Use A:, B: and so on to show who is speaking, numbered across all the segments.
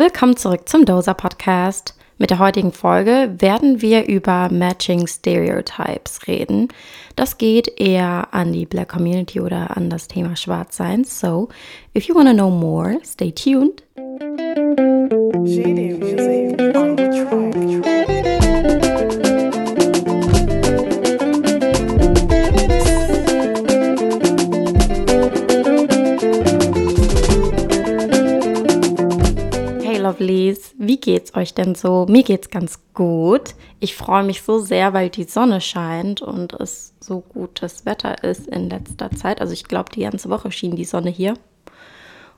A: willkommen zurück zum Dosa Podcast. Mit der heutigen Folge werden wir über Matching Stereotypes reden. Das geht eher an die Black Community oder an das Thema Schwarzsein. So, if you want to know more, stay tuned. Lovelies, wie geht's euch denn so? Mir geht's ganz gut. Ich freue mich so sehr, weil die Sonne scheint und es so gutes Wetter ist in letzter Zeit. Also ich glaube, die ganze Woche schien die Sonne hier.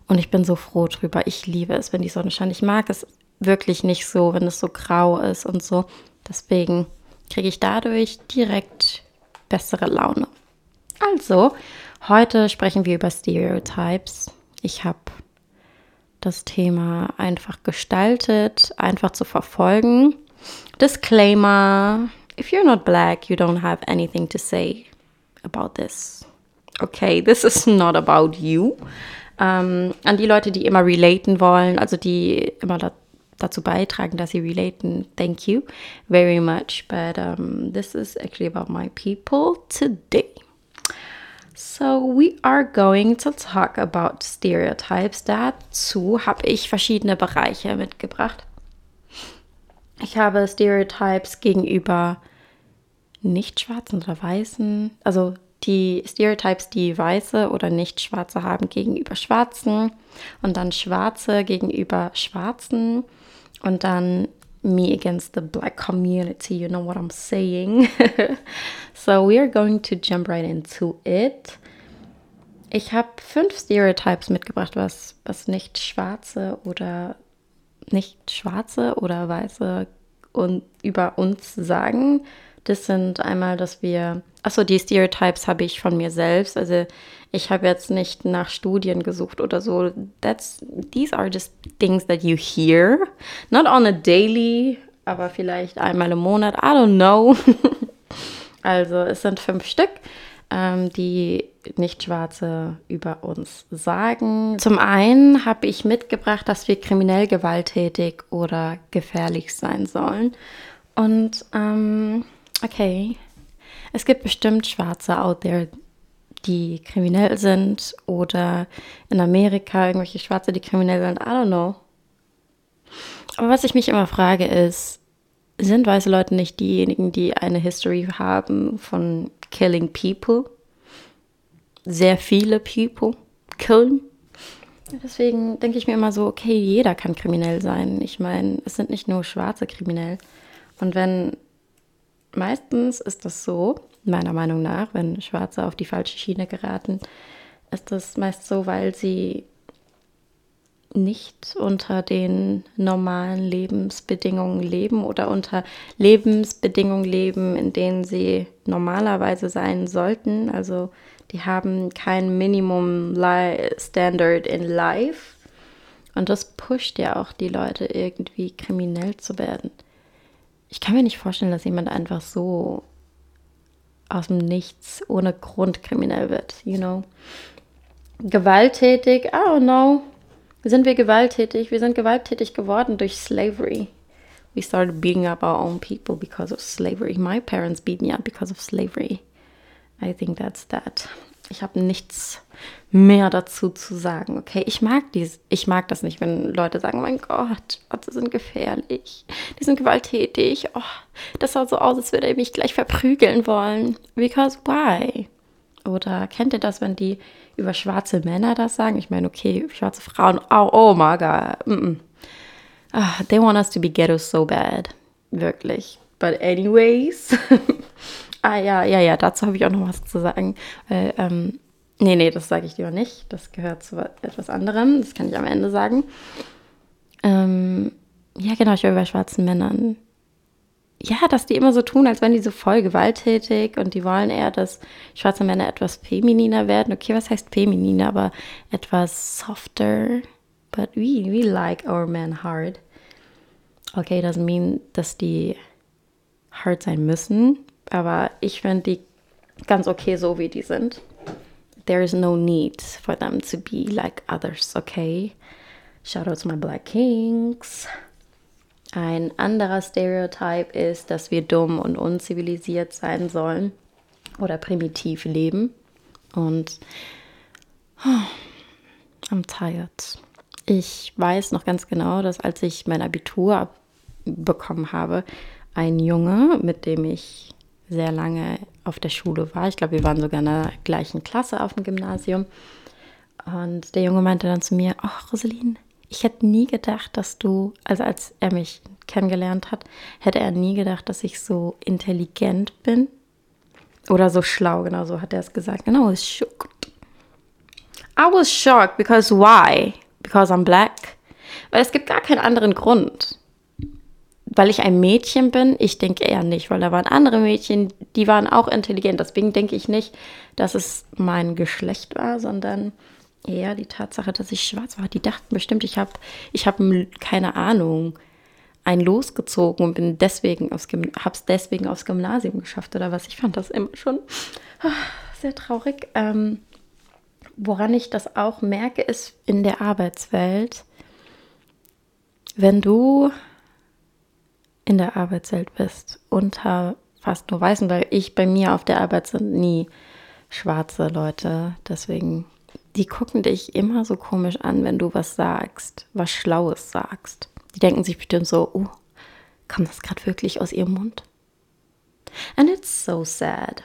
A: Und ich bin so froh drüber. Ich liebe es, wenn die Sonne scheint. Ich mag es wirklich nicht so, wenn es so grau ist und so. Deswegen kriege ich dadurch direkt bessere Laune. Also, heute sprechen wir über Stereotypes. Ich habe das Thema einfach gestaltet, einfach zu verfolgen. Disclaimer: If you're not black, you don't have anything to say about this. Okay, this is not about you. Ähm, an die Leute, die immer relaten wollen, also die immer da, dazu beitragen, dass sie relaten, thank you very much. But um, this is actually about my people today. So we are going to talk about stereotypes. Dazu habe ich verschiedene Bereiche mitgebracht. Ich habe Stereotypes gegenüber Nicht-Schwarzen oder Weißen, also die Stereotypes, die Weiße oder Nicht-Schwarze haben gegenüber Schwarzen und dann Schwarze gegenüber Schwarzen und dann me against the black community. You know what I'm saying? so we are going to jump right into it. Ich habe fünf Stereotypes mitgebracht, was, was nicht schwarze oder nicht schwarze oder weiße und über uns sagen. Das sind einmal, dass wir, achso, die Stereotypes habe ich von mir selbst. Also ich habe jetzt nicht nach Studien gesucht oder so. That's, these are just things that you hear. Not on a daily, aber vielleicht einmal im Monat. I don't know. also es sind fünf Stück, ähm, die Nicht-Schwarze über uns sagen. Zum einen habe ich mitgebracht, dass wir kriminell gewalttätig oder gefährlich sein sollen. Und ähm, okay, es gibt bestimmt Schwarze out there, die kriminell sind oder in Amerika irgendwelche Schwarze, die kriminell sind. I don't know. Aber was ich mich immer frage ist, sind weiße Leute nicht diejenigen, die eine History haben von killing people? Sehr viele people killen? Deswegen denke ich mir immer so, okay, jeder kann kriminell sein. Ich meine, es sind nicht nur Schwarze kriminell. Und wenn meistens ist das so, meiner Meinung nach, wenn Schwarze auf die falsche Schiene geraten, ist das meist so, weil sie nicht unter den normalen Lebensbedingungen leben oder unter Lebensbedingungen leben, in denen sie normalerweise sein sollten. Also die haben kein Minimum Standard in Life. Und das pusht ja auch die Leute irgendwie kriminell zu werden. Ich kann mir nicht vorstellen, dass jemand einfach so aus dem Nichts ohne Grund kriminell wird, you know. Gewalttätig, I don't know. Sind wir gewalttätig? Wir sind gewalttätig geworden durch Slavery. We started beating up our own people because of slavery. My parents beat me up because of slavery. I think that's that. Ich habe nichts mehr dazu zu sagen. Okay, ich mag dies, ich mag das nicht, wenn Leute sagen, mein Gott, Schwarze sind gefährlich, die sind gewalttätig. Oh, das sah so aus, als würde er mich gleich verprügeln wollen. Because why? Oder kennt ihr das, wenn die über schwarze Männer das sagen? Ich meine, okay, schwarze Frauen, oh, oh my God. Mm -mm. Oh, they want us to be ghetto so bad. Wirklich. But anyways. ah ja, ja, ja, dazu habe ich auch noch was zu sagen. Äh, ähm, Nee, nee, das sage ich lieber nicht. Das gehört zu etwas anderem. Das kann ich am Ende sagen. Ähm, ja, genau, ich war bei schwarzen Männern. Ja, dass die immer so tun, als wären die so voll gewalttätig und die wollen eher, dass schwarze Männer etwas femininer werden. Okay, was heißt femininer, aber etwas softer. But we, we like our men hard. Okay, doesn't mean, dass die hard sein müssen, aber ich finde die ganz okay so, wie die sind there is no need for them to be like others, okay? Shout out to my Black Kings. Ein anderer Stereotype ist, dass wir dumm und unzivilisiert sein sollen oder primitiv leben. Und oh, I'm tired. Ich weiß noch ganz genau, dass als ich mein Abitur bekommen habe, ein Junge, mit dem ich sehr lange auf der Schule war, ich glaube, wir waren sogar in der gleichen Klasse auf dem Gymnasium. Und der Junge meinte dann zu mir, ach Rosaline, ich hätte nie gedacht, dass du, also als er mich kennengelernt hat, hätte er nie gedacht, dass ich so intelligent bin. Oder so schlau, genau so hat er es gesagt. Genau, I was shocked. I was shocked because why? Because I'm black. Weil es gibt gar keinen anderen Grund. Weil ich ein Mädchen bin, ich denke eher nicht, weil da waren andere Mädchen, die waren auch intelligent. Deswegen denke ich nicht, dass es mein Geschlecht war, sondern eher die Tatsache, dass ich schwarz war. Die dachten bestimmt, ich habe, ich habe keine Ahnung, ein losgezogen und bin deswegen aufs habe es deswegen aufs Gymnasium geschafft oder was. Ich fand das immer schon ah, sehr traurig. Ähm, woran ich das auch merke, ist in der Arbeitswelt, wenn du in der Arbeitswelt bist unter fast nur Weißen, weil ich bei mir auf der Arbeit sind nie schwarze Leute, deswegen die gucken dich immer so komisch an, wenn du was sagst, was Schlaues sagst. Die denken sich bestimmt so, oh, kommt das gerade wirklich aus ihrem Mund? And it's so sad.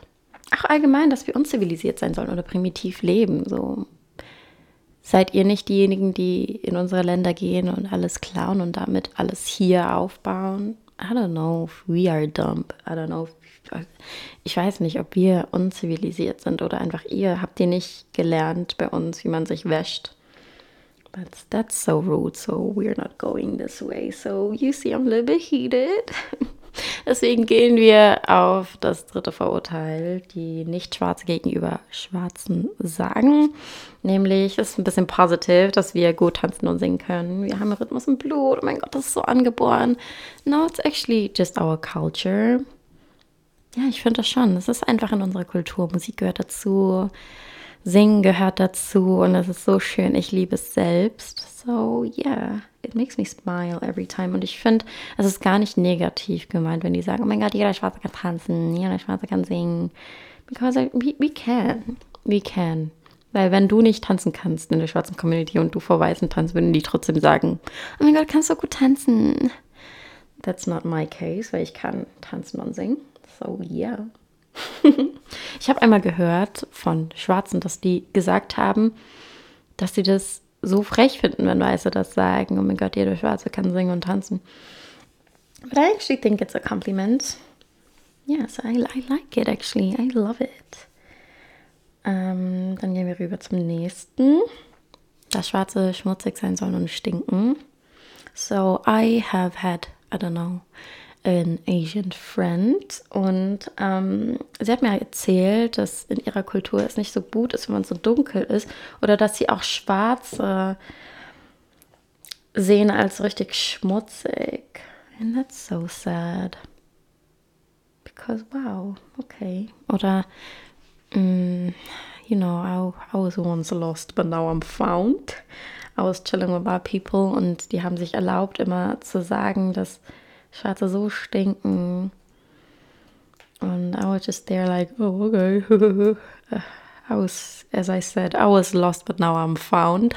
A: Auch allgemein, dass wir unzivilisiert sein sollen oder primitiv leben. So seid ihr nicht diejenigen, die in unsere Länder gehen und alles klauen und damit alles hier aufbauen? I don't know if we are dumb. I don't know if ich weiß nicht, ob wir unzivilisiert sind oder einfach ihr habt ihr nicht gelernt bei uns, wie man sich wäscht. But that's so rude, so we're not going this way. So you see, I'm a little bit heated. Deswegen gehen wir auf das dritte Vorurteil, die Nicht-Schwarze gegenüber Schwarzen sagen. Nämlich, es ist ein bisschen positiv, dass wir gut tanzen und singen können. Wir haben Rhythmus im Blut. Oh mein Gott, das ist so angeboren. No, it's actually just our culture. Ja, ich finde das schon. Es ist einfach in unserer Kultur. Musik gehört dazu, Singen gehört dazu und es ist so schön. Ich liebe es selbst. So, yeah, it makes me smile every time. Und ich finde, es ist gar nicht negativ gemeint, wenn die sagen, oh mein Gott, jeder Schwarze kann tanzen, jeder Schwarze kann singen. Because we, we can. We can. Weil wenn du nicht tanzen kannst in der schwarzen Community und du vor Weißen tanzt, würden die trotzdem sagen, oh mein Gott, kannst du gut tanzen. That's not my case, weil ich kann tanzen und singen. So, yeah. ich habe einmal gehört von Schwarzen, dass die gesagt haben, dass sie das so frech finden, wenn Weiße das sagen. Oh mein Gott, jeder Schwarze kann singen und tanzen. But I actually think it's a compliment. Yes, I, I like it actually. I love it. Ähm, dann gehen wir rüber zum nächsten. Dass Schwarze schmutzig sein sollen und stinken. So I have had, I don't know, an Asian Friend und ähm, sie hat mir erzählt, dass in ihrer Kultur es nicht so gut ist, wenn man so dunkel ist oder dass sie auch Schwarze sehen als richtig schmutzig. And that's so sad. Because wow, okay. Oder, mm, you know, I, I was once lost, but now I'm found. I was chilling with my people und die haben sich erlaubt, immer zu sagen, dass Schwarze so stinken. Und I was just there like, oh, okay. I was, as I said, I was lost, but now I'm found.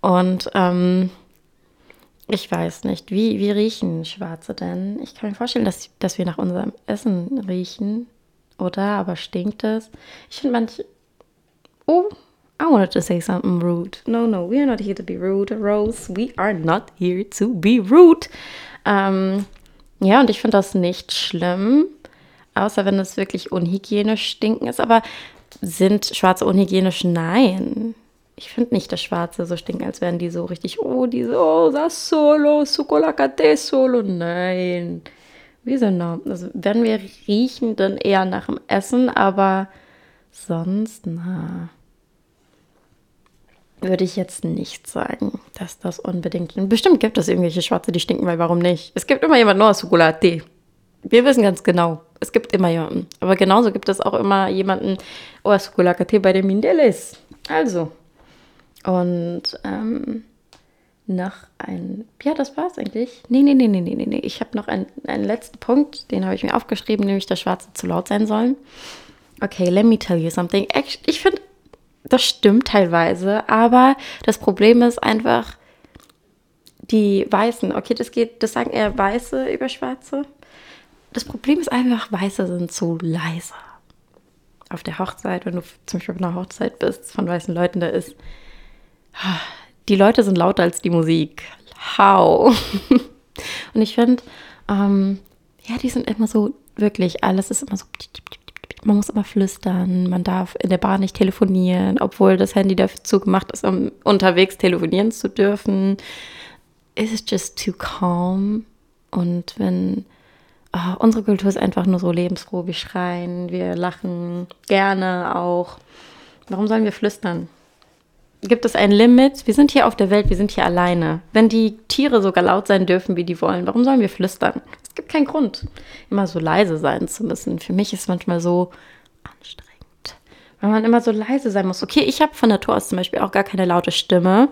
A: Und ähm, ich weiß nicht, wie, wie riechen Schwarze denn? Ich kann mir vorstellen, dass, dass wir nach unserem Essen riechen, oder? Aber stinkt es? Ich finde manche. Oh, I wanted to say something rude. No, no, we are not here to be rude, Rose. We are not here to be rude. Ähm, ja, und ich finde das nicht schlimm, außer wenn es wirklich unhygienisch stinken ist. Aber sind Schwarze unhygienisch? Nein. Ich finde nicht, dass Schwarze so stinken, als wären die so richtig, oh, die so, oh, das solo, sucolacate solo. Nein. Wieso noch? Also, wenn wir riechen, dann eher nach dem Essen, aber sonst, na würde ich jetzt nicht sagen, dass das unbedingt. Bestimmt gibt es irgendwelche Schwarze, die stinken, weil warum nicht? Es gibt immer jemanden, nur Schokolade. Wir wissen ganz genau, es gibt immer jemanden. Aber genauso gibt es auch immer jemanden, oh, Schokolade bei den Mindeles. Also. Und ähm, noch ein. Ja, das war's eigentlich. Nee, nee, nee, nee, nee, nee. Ich habe noch einen, einen letzten Punkt, den habe ich mir aufgeschrieben, nämlich, dass Schwarze zu laut sein sollen. Okay, let me tell you something. Ich finde, das stimmt teilweise, aber das Problem ist einfach, die Weißen, okay, das geht, das sagen eher Weiße über Schwarze. Das Problem ist einfach, Weiße sind zu leise. Auf der Hochzeit, wenn du zum Beispiel auf einer Hochzeit bist von weißen Leuten, da ist, die Leute sind lauter als die Musik. How? Und ich finde, ähm, ja, die sind immer so, wirklich, alles ist immer so, man muss immer flüstern, man darf in der Bar nicht telefonieren, obwohl das Handy dazu gemacht ist, um unterwegs telefonieren zu dürfen. It's just too calm. Und wenn oh, unsere Kultur ist einfach nur so lebensfroh, wir schreien, wir lachen gerne auch. Warum sollen wir flüstern? Gibt es ein Limit? Wir sind hier auf der Welt, wir sind hier alleine. Wenn die Tiere sogar laut sein dürfen, wie die wollen, warum sollen wir flüstern? Es gibt keinen Grund, immer so leise sein zu müssen. Für mich ist es manchmal so anstrengend, weil man immer so leise sein muss. Okay, ich habe von Natur aus zum Beispiel auch gar keine laute Stimme.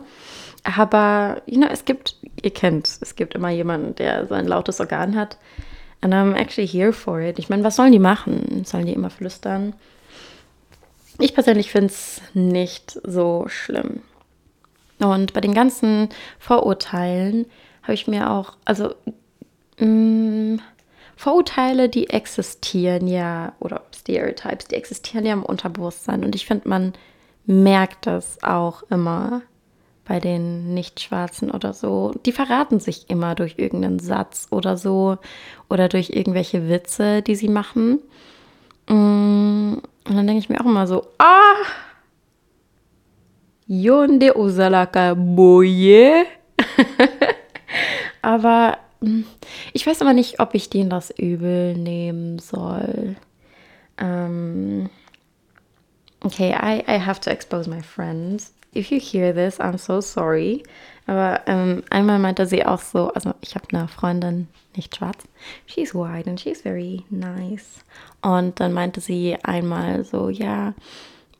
A: Aber, you know, es gibt, ihr kennt, es gibt immer jemanden, der so ein lautes Organ hat. And I'm actually here for it. Ich meine, was sollen die machen? Sollen die immer flüstern? Ich persönlich finde es nicht so schlimm. Und bei den ganzen Vorurteilen habe ich mir auch, also mh, mm, Vorurteile, die existieren ja, oder Stereotypes, die existieren ja im Unterbewusstsein. Und ich finde, man merkt das auch immer bei den Nicht-Schwarzen oder so. Die verraten sich immer durch irgendeinen Satz oder so oder durch irgendwelche Witze, die sie machen. Mm, und dann denke ich mir auch immer so, ah, Yonde Osalaka Boye. Aber mm, ich weiß aber nicht, ob ich denen das übel nehmen soll. Ähm, okay, I, I have to expose my friends if you hear this, I'm so sorry. Aber ähm, einmal meinte sie auch so, also ich habe eine Freundin, nicht schwarz, she's white and she's very nice. Und dann meinte sie einmal so, ja,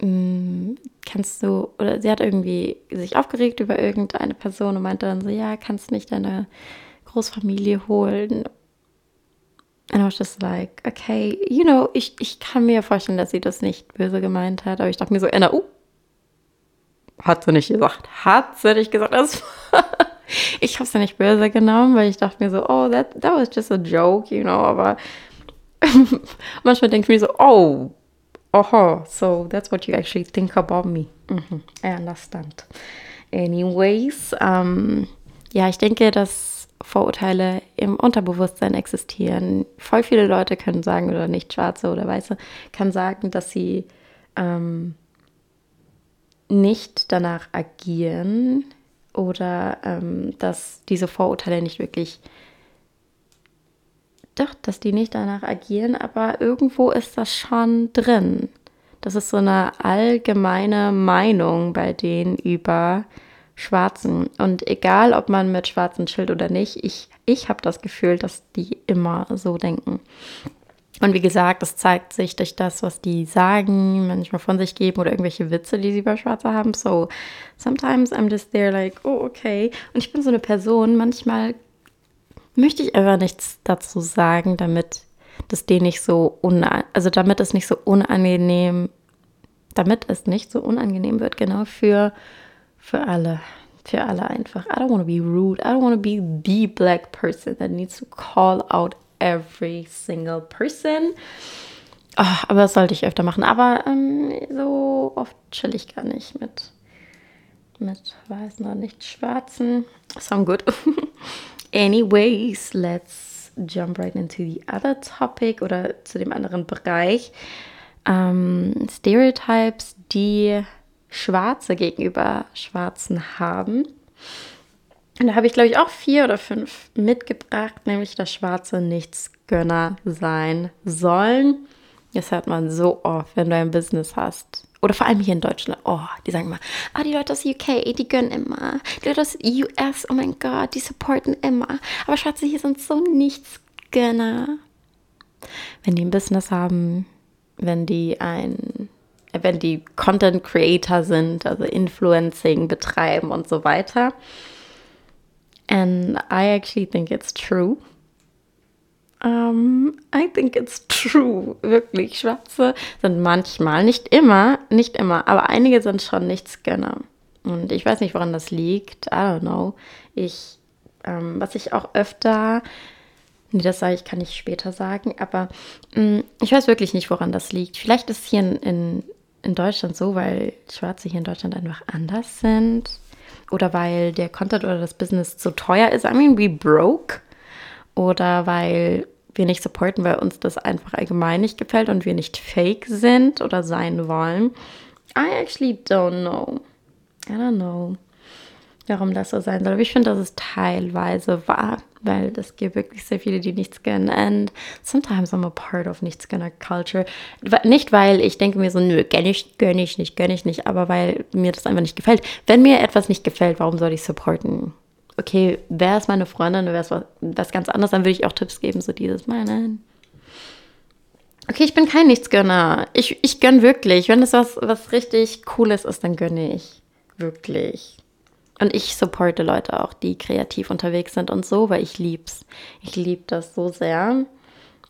A: mm, kannst du, oder sie hat irgendwie sich aufgeregt über irgendeine Person und meinte dann so, ja, kannst du nicht deine Großfamilie holen? And I was just like, okay, you know, ich, ich kann mir vorstellen, dass sie das nicht böse gemeint hat, aber ich dachte mir so, Anna, uh, hat sie nicht gesagt. Hat sie nicht gesagt. Ich habe es ja nicht böse genommen, weil ich dachte mir so, oh, that, that was just a joke, you know. Aber manchmal denke ich mir so, oh, oh, so that's what you actually think about me. Mhm, I understand. Anyways, ähm, ja, ich denke, dass Vorurteile im Unterbewusstsein existieren. Voll viele Leute können sagen, oder nicht Schwarze oder Weiße, kann sagen, dass sie ähm, nicht danach agieren oder ähm, dass diese Vorurteile nicht wirklich, doch, dass die nicht danach agieren, aber irgendwo ist das schon drin. Das ist so eine allgemeine Meinung bei denen über Schwarzen. Und egal, ob man mit Schwarzen chillt oder nicht, ich, ich habe das Gefühl, dass die immer so denken. Und wie gesagt, das zeigt sich durch das, was die sagen, manchmal von sich geben oder irgendwelche Witze, die sie bei Schwarzer haben. So, sometimes I'm just there like, oh, okay. Und ich bin so eine Person, manchmal möchte ich einfach nichts dazu sagen, damit das denen nicht so also damit es nicht so unangenehm, damit es nicht so unangenehm wird, genau, für, für alle. Für alle einfach. I don't want to be rude. I don't want to be the black person that needs to call out every single person. Oh, aber das sollte ich öfter machen. Aber ähm, so oft chill ich gar nicht mit, mit weißen oder nicht schwarzen. Sound good. Anyways, let's jump right into the other topic oder zu dem anderen Bereich. Ähm, Stereotypes, die Schwarze gegenüber Schwarzen haben. Und da habe ich, glaube ich, auch vier oder fünf mitgebracht, nämlich dass Schwarze Nichtsgönner sein sollen. Das hört man so oft, wenn du ein Business hast. Oder vor allem hier in Deutschland. Oh, die sagen immer, ah, die Leute aus UK, die gönnen immer. Die Leute aus US, oh mein Gott, die supporten immer. Aber Schwarze hier sind so Nichtsgönner. Wenn die ein Business haben, wenn die ein, wenn die Content Creator sind, also Influencing betreiben und so weiter And I actually think it's true. Um, I think it's true. Wirklich. Schwarze sind manchmal, nicht immer, nicht immer, aber einige sind schon Nichtsgönner. Und ich weiß nicht, woran das liegt. I don't know. Ich, ähm, was ich auch öfter, nee, das sage ich, kann ich später sagen, aber mh, mm, ich weiß wirklich nicht, woran das liegt. Vielleicht ist es hier in, in, in Deutschland so, weil Schwarze hier in Deutschland einfach anders sind oder weil der Content oder das Business zu teuer ist. I mean, we broke. Oder weil wir nicht supporten, weil uns das einfach allgemein nicht gefällt und wir nicht fake sind oder sein wollen. I actually don't know. I don't know, warum das so sein soll. Aber ich finde, das ist teilweise wahr, weil es gibt wirklich sehr viele, die nichts gönnen. And sometimes I'm a part of nichts gönner culture. Nicht, weil ich denke mir so, nö, gönne ich, gönne ich nicht, gönne ich nicht, aber weil mir das einfach nicht gefällt. Wenn mir etwas nicht gefällt, warum soll ich supporten? Okay, wäre es meine Freundin, wäre es was, was ganz anderes, dann würde ich auch Tipps geben, so dieses Mal, nein. Okay, ich bin kein Nichtsgönner. Ich, ich gönne wirklich. Wenn es was, was richtig Cooles ist, dann gönne ich. Wirklich. Und ich supporte Leute auch, die kreativ unterwegs sind und so, weil ich lieb's. Ich liebe das so sehr.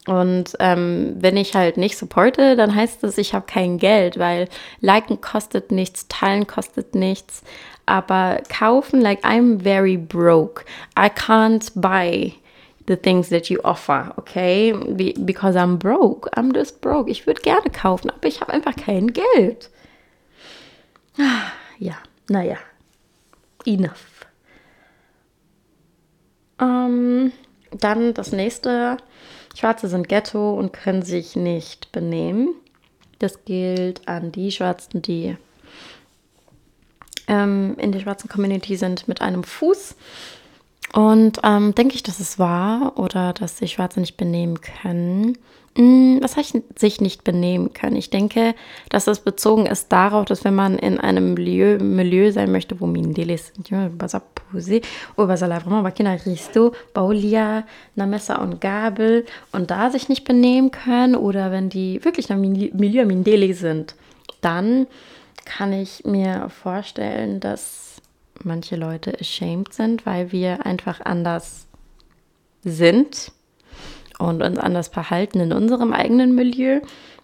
A: Und ähm, wenn ich halt nicht supporte, dann heißt das, ich habe kein Geld, weil liken kostet nichts, teilen kostet nichts. Aber kaufen, like I'm very broke. I can't buy the things that you offer, okay? Be because I'm broke. I'm just broke. Ich würde gerne kaufen, aber ich habe einfach kein Geld. Ja, naja enough. Ähm, dann das nächste. Schwarze sind Ghetto und können sich nicht benehmen. Das gilt an die Schwarzen, die ähm, in der schwarzen Community sind mit einem Fuß. Und ähm, denke ich, dass es wahr oder dass sich Schwarze nicht benehmen können. Hm, was heißt sich nicht benehmen können? Ich denke, dass das bezogen ist darauf, dass wenn man in einem Milieu, Milieu sein möchte, wo Mindele sind, baza posé, ou baza la vraiment bakina risto, baulia, na Messer und Gabel und da sich nicht benehmen können oder wenn die wirklich in Milieu Mindele sind, dann kann ich mir vorstellen, dass manche Leute ashamed sind, weil wir einfach anders sind und uns anders verhalten in unserem eigenen Milieu.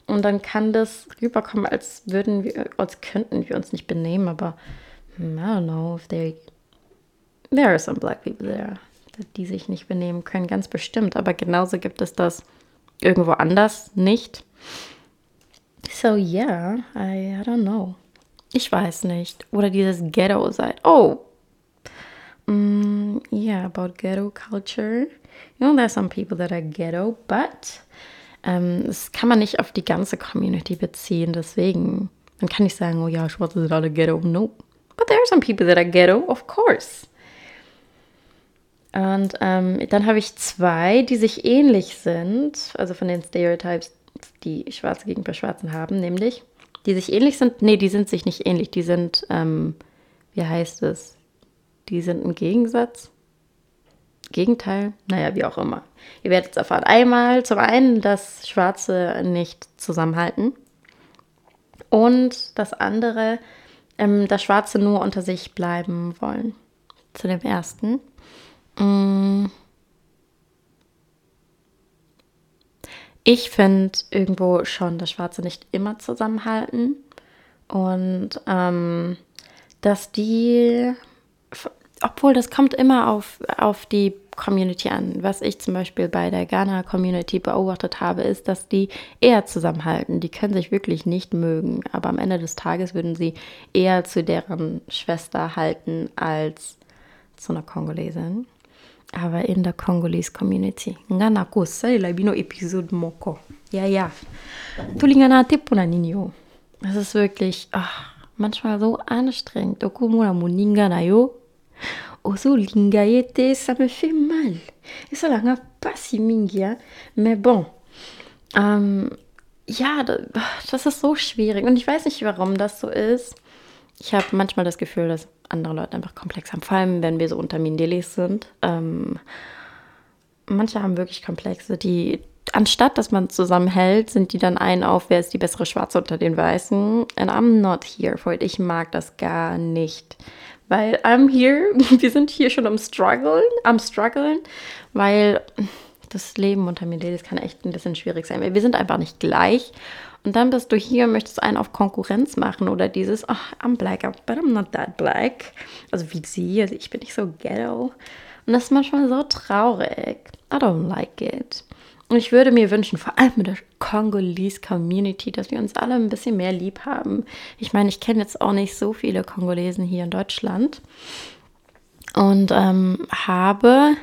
A: Und dann kann das rüberkommen, als würden wir, als könnten wir uns nicht benehmen, aber hm, I don't know if they. There are some black people there, die sich nicht benehmen können, ganz bestimmt. Aber genauso gibt es das irgendwo anders nicht. So yeah, I, I don't know. Ich weiß nicht. Oder dieses Ghetto seid. Oh. Mm, about ghetto culture. You know, there's some people that are ghetto, but ähm, das kann man nicht auf die ganze Community beziehen. Deswegen, man kann nicht sagen, oh ja, Schwarze sind alle ghetto. No. But there are some people that are ghetto, of course. Und ähm, dann habe ich zwei, die sich ähnlich sind, also von den Stereotypes, die Schwarze gegenüber Schwarzen haben, nämlich, die sich ähnlich sind. Nee, die sind sich nicht ähnlich. Die sind, ähm, wie heißt es? Die sind im Gegensatz. Gegenteil, naja, wie auch immer. Ihr werdet es erfahren. Einmal zum einen, dass Schwarze nicht zusammenhalten. Und das andere, ähm, dass Schwarze nur unter sich bleiben wollen. Zu dem ersten. Mm. Ich finde irgendwo schon, dass Schwarze nicht immer zusammenhalten. Und ähm, dass die obwohl das kommt immer auf, auf die Community an. Was ich zum Beispiel bei der Ghana-Community beobachtet habe, ist, dass die eher zusammenhalten. Die können sich wirklich nicht mögen, aber am Ende des Tages würden sie eher zu deren Schwester halten als zu einer Kongolesin. Aber in der Congolese-Community. Ngana kusala bino episode moko. Ja, ja. Tulingana tepuna ninyo. Das ist wirklich ach, manchmal so anstrengend. Okumura muninga na yo ozolinga ye te ça me fait mal. Esalanga mpasi mingi ja mais bon ähm, ja das ist so schwierig. Und ich weiß nicht warum das so ist. Ich habe manchmal das Gefühl dass andere Leute einfach komplex haben. Vor allem wenn wir so unter Mindelis sind. Ähm, manche haben wirklich Komplexe die anstatt dass man zusammenhält, sind die dann ein auf, wer ist die bessere Schwarze unter den Weißen. And I'm not here for it. Ich mag das gar nicht weil I'm here, wir sind hier schon am struggeln, am struggeln, weil das Leben unter Millennials kann echt ein bisschen schwierig sein, wir sind einfach nicht gleich. Und dann bist du hier und möchtest einen auf Konkurrenz machen oder dieses, oh, I'm black, but I'm not that black. Also wie sie, also ich bin nicht so ghetto. Und das ist manchmal so traurig. I don't like it. Und ich würde mir wünschen, vor allem mit der Congolese Community, dass wir uns alle ein bisschen mehr lieb haben. Ich meine, ich kenne jetzt auch nicht so viele Kongolesen hier in Deutschland und ähm, habe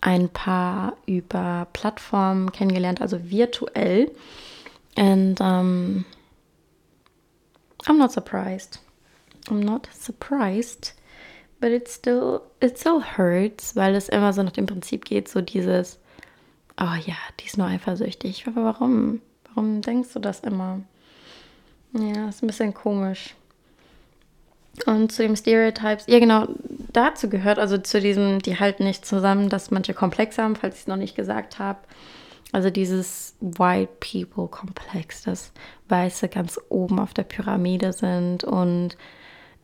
A: ein paar über Plattformen kennengelernt, also virtuell. And um, I'm not surprised. I'm not surprised, but it still it still hurts, weil es immer so nach dem Prinzip geht, so dieses oh ja, die ist nur eifersüchtig. Aber warum? Warum denkst du das immer? Ja, ist ein bisschen komisch. Und zu dem Stereotypes, ja genau, dazu gehört, also zu diesem, die halten nicht zusammen, dass manche Komplex haben, falls ich es noch nicht gesagt habe. Also dieses White People Komplex, dass Weiße ganz oben auf der Pyramide sind und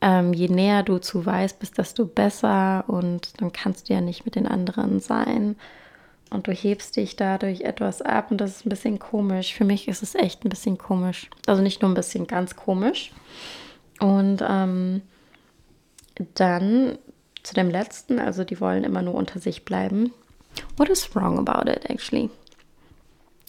A: ähm, je näher du zu weiß bist, desto besser und dann kannst du ja nicht mit den anderen sein und du hebst dich dadurch etwas ab und das ist ein bisschen komisch. Für mich ist es echt ein bisschen komisch. Also nicht nur ein bisschen, ganz komisch. Und ähm, dann zu dem letzten, also die wollen immer nur unter sich bleiben. What is wrong about it actually?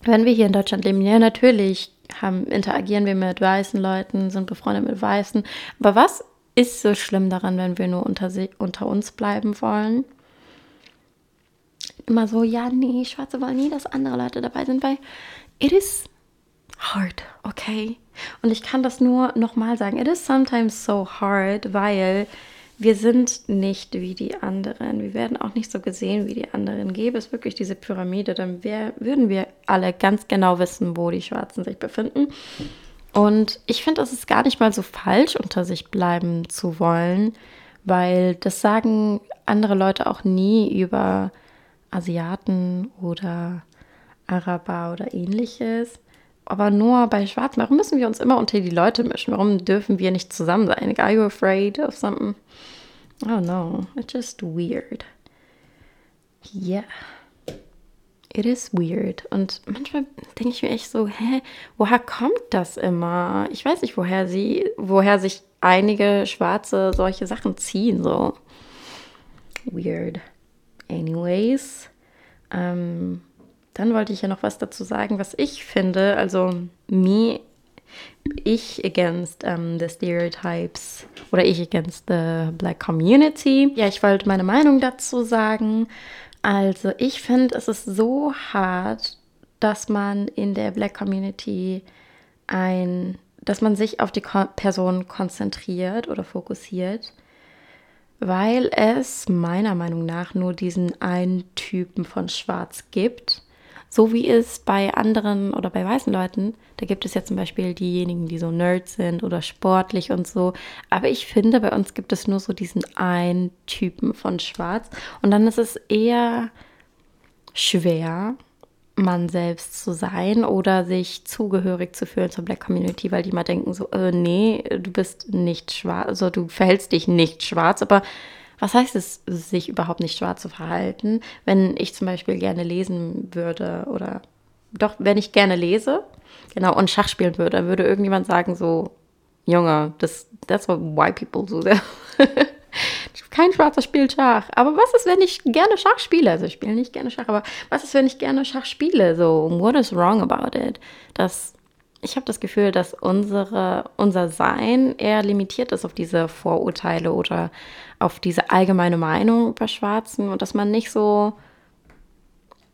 A: Wenn wir hier in Deutschland leben, ja natürlich haben, interagieren wir mit weißen Leuten, sind befreundet mit Weißen. Aber was ist so schlimm daran, wenn wir nur unter, unter uns bleiben wollen? Immer so, ja, nee, Schwarze wollen nie, dass andere Leute dabei sind, weil it is hard, okay? Und ich kann das nur nochmal sagen, it is sometimes so hard, weil wir sind nicht wie die anderen. Wir werden auch nicht so gesehen wie die anderen. Gäbe es wirklich diese Pyramide, dann wär, würden wir alle ganz genau wissen, wo die Schwarzen sich befinden. Und ich finde, es ist gar nicht mal so falsch, unter sich bleiben zu wollen, weil das sagen andere Leute auch nie über Asiaten oder Araber oder ähnliches. Aber nur bei Schwarzen. Warum müssen wir uns immer unter die Leute mischen? Warum dürfen wir nicht zusammen sein? Are you afraid of something? Oh no, it's just weird. Yeah. It is weird. Und manchmal denke ich mir echt so, hä, woher kommt das immer? Ich weiß nicht, woher sie, woher sich einige Schwarze solche Sachen ziehen, so. Weird. Anyways, ähm, dann wollte ich ja noch was dazu sagen, was ich finde. Also, me, ich against um, ähm, the stereotypes oder ich against the black community. Ja, ich wollte meine Meinung dazu sagen. Also, ich finde, es ist so hart, dass man in der black community ein, dass man sich auf die Person konzentriert oder fokussiert weil es meiner Meinung nach nur diesen einen Typen von Schwarz gibt. So wie es bei anderen oder bei weißen Leuten, da gibt es ja zum Beispiel diejenigen, die so Nerds sind oder sportlich und so. Aber ich finde, bei uns gibt es nur so diesen einen Typen von Schwarz. Und dann ist es eher schwer, man selbst zu sein oder sich zugehörig zu fühlen zur Black Community, weil die mal denken so, äh, nee, du bist nicht schwarz, also du verhältst dich nicht schwarz, aber was heißt es, sich überhaupt nicht schwarz zu verhalten, wenn ich zum Beispiel gerne lesen würde oder doch, wenn ich gerne lese, genau, und Schach spielen würde, würde irgendjemand sagen so, Junge, das, that's what white people do. Kein Schwarzer spielt Schach. Aber was ist, wenn ich gerne Schach spiele? Also ich spiele nicht gerne Schach, aber was ist, wenn ich gerne Schach spiele? So, what is wrong about it? Das, ich habe das Gefühl, dass unsere, unser Sein eher limitiert ist auf diese Vorurteile oder auf diese allgemeine Meinung über Schwarzen und dass man nicht so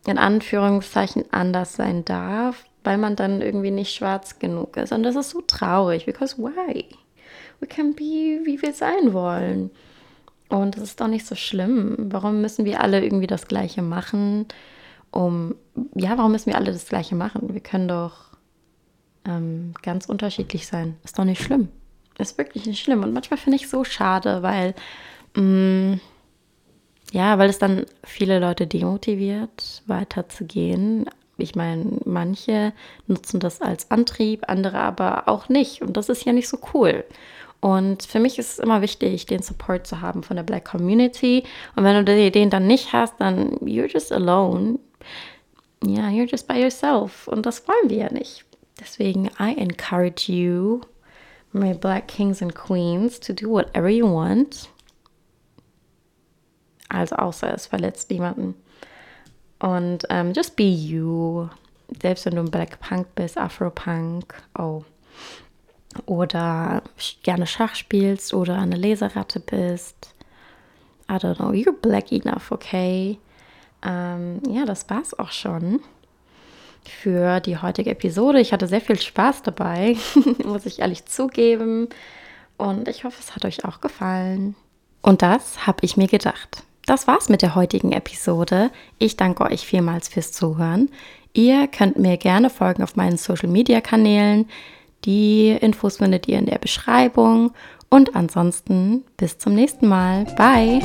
A: in Anführungszeichen anders sein darf, weil man dann irgendwie nicht schwarz genug ist. Und das ist so traurig, because why? We can be, wie wir sein wollen. Und das ist doch nicht so schlimm. Warum müssen wir alle irgendwie das Gleiche machen? Um, ja, warum müssen wir alle das Gleiche machen? Wir können doch ähm, ganz unterschiedlich sein. Ist doch nicht schlimm. Ist wirklich nicht schlimm. Und manchmal finde ich es so schade, weil, mh, mm, ja, weil es dann viele Leute demotiviert, weiterzugehen. Ich meine, manche nutzen das als Antrieb, andere aber auch nicht. Und das ist ja nicht so cool. Und für mich ist es immer wichtig, den Support zu haben von der Black Community. Und wenn du den dann nicht hast, dann you're just alone. Ja, yeah, you're just by yourself. Und das wollen wir ja nicht. Deswegen, I encourage you, my Black Kings and Queens, to do whatever you want. Also außer es verletzt niemanden. Und um, ähm, just be you. Selbst wenn du ein Black Punk bist, Afro Punk, oh, oder gerne Schach spielst oder eine Leseratte bist. I don't know, you're black enough, okay? Ähm, ja, das war's auch schon für die heutige Episode. Ich hatte sehr viel Spaß dabei, muss ich ehrlich zugeben. Und ich hoffe, es hat euch auch gefallen. Und das habe ich mir gedacht. Das war's mit der heutigen Episode. Ich danke euch vielmals fürs Zuhören. Ihr könnt mir gerne folgen auf meinen Social Media Kanälen. Die Infos findet ihr in der Beschreibung. Und ansonsten bis zum nächsten Mal. Bye!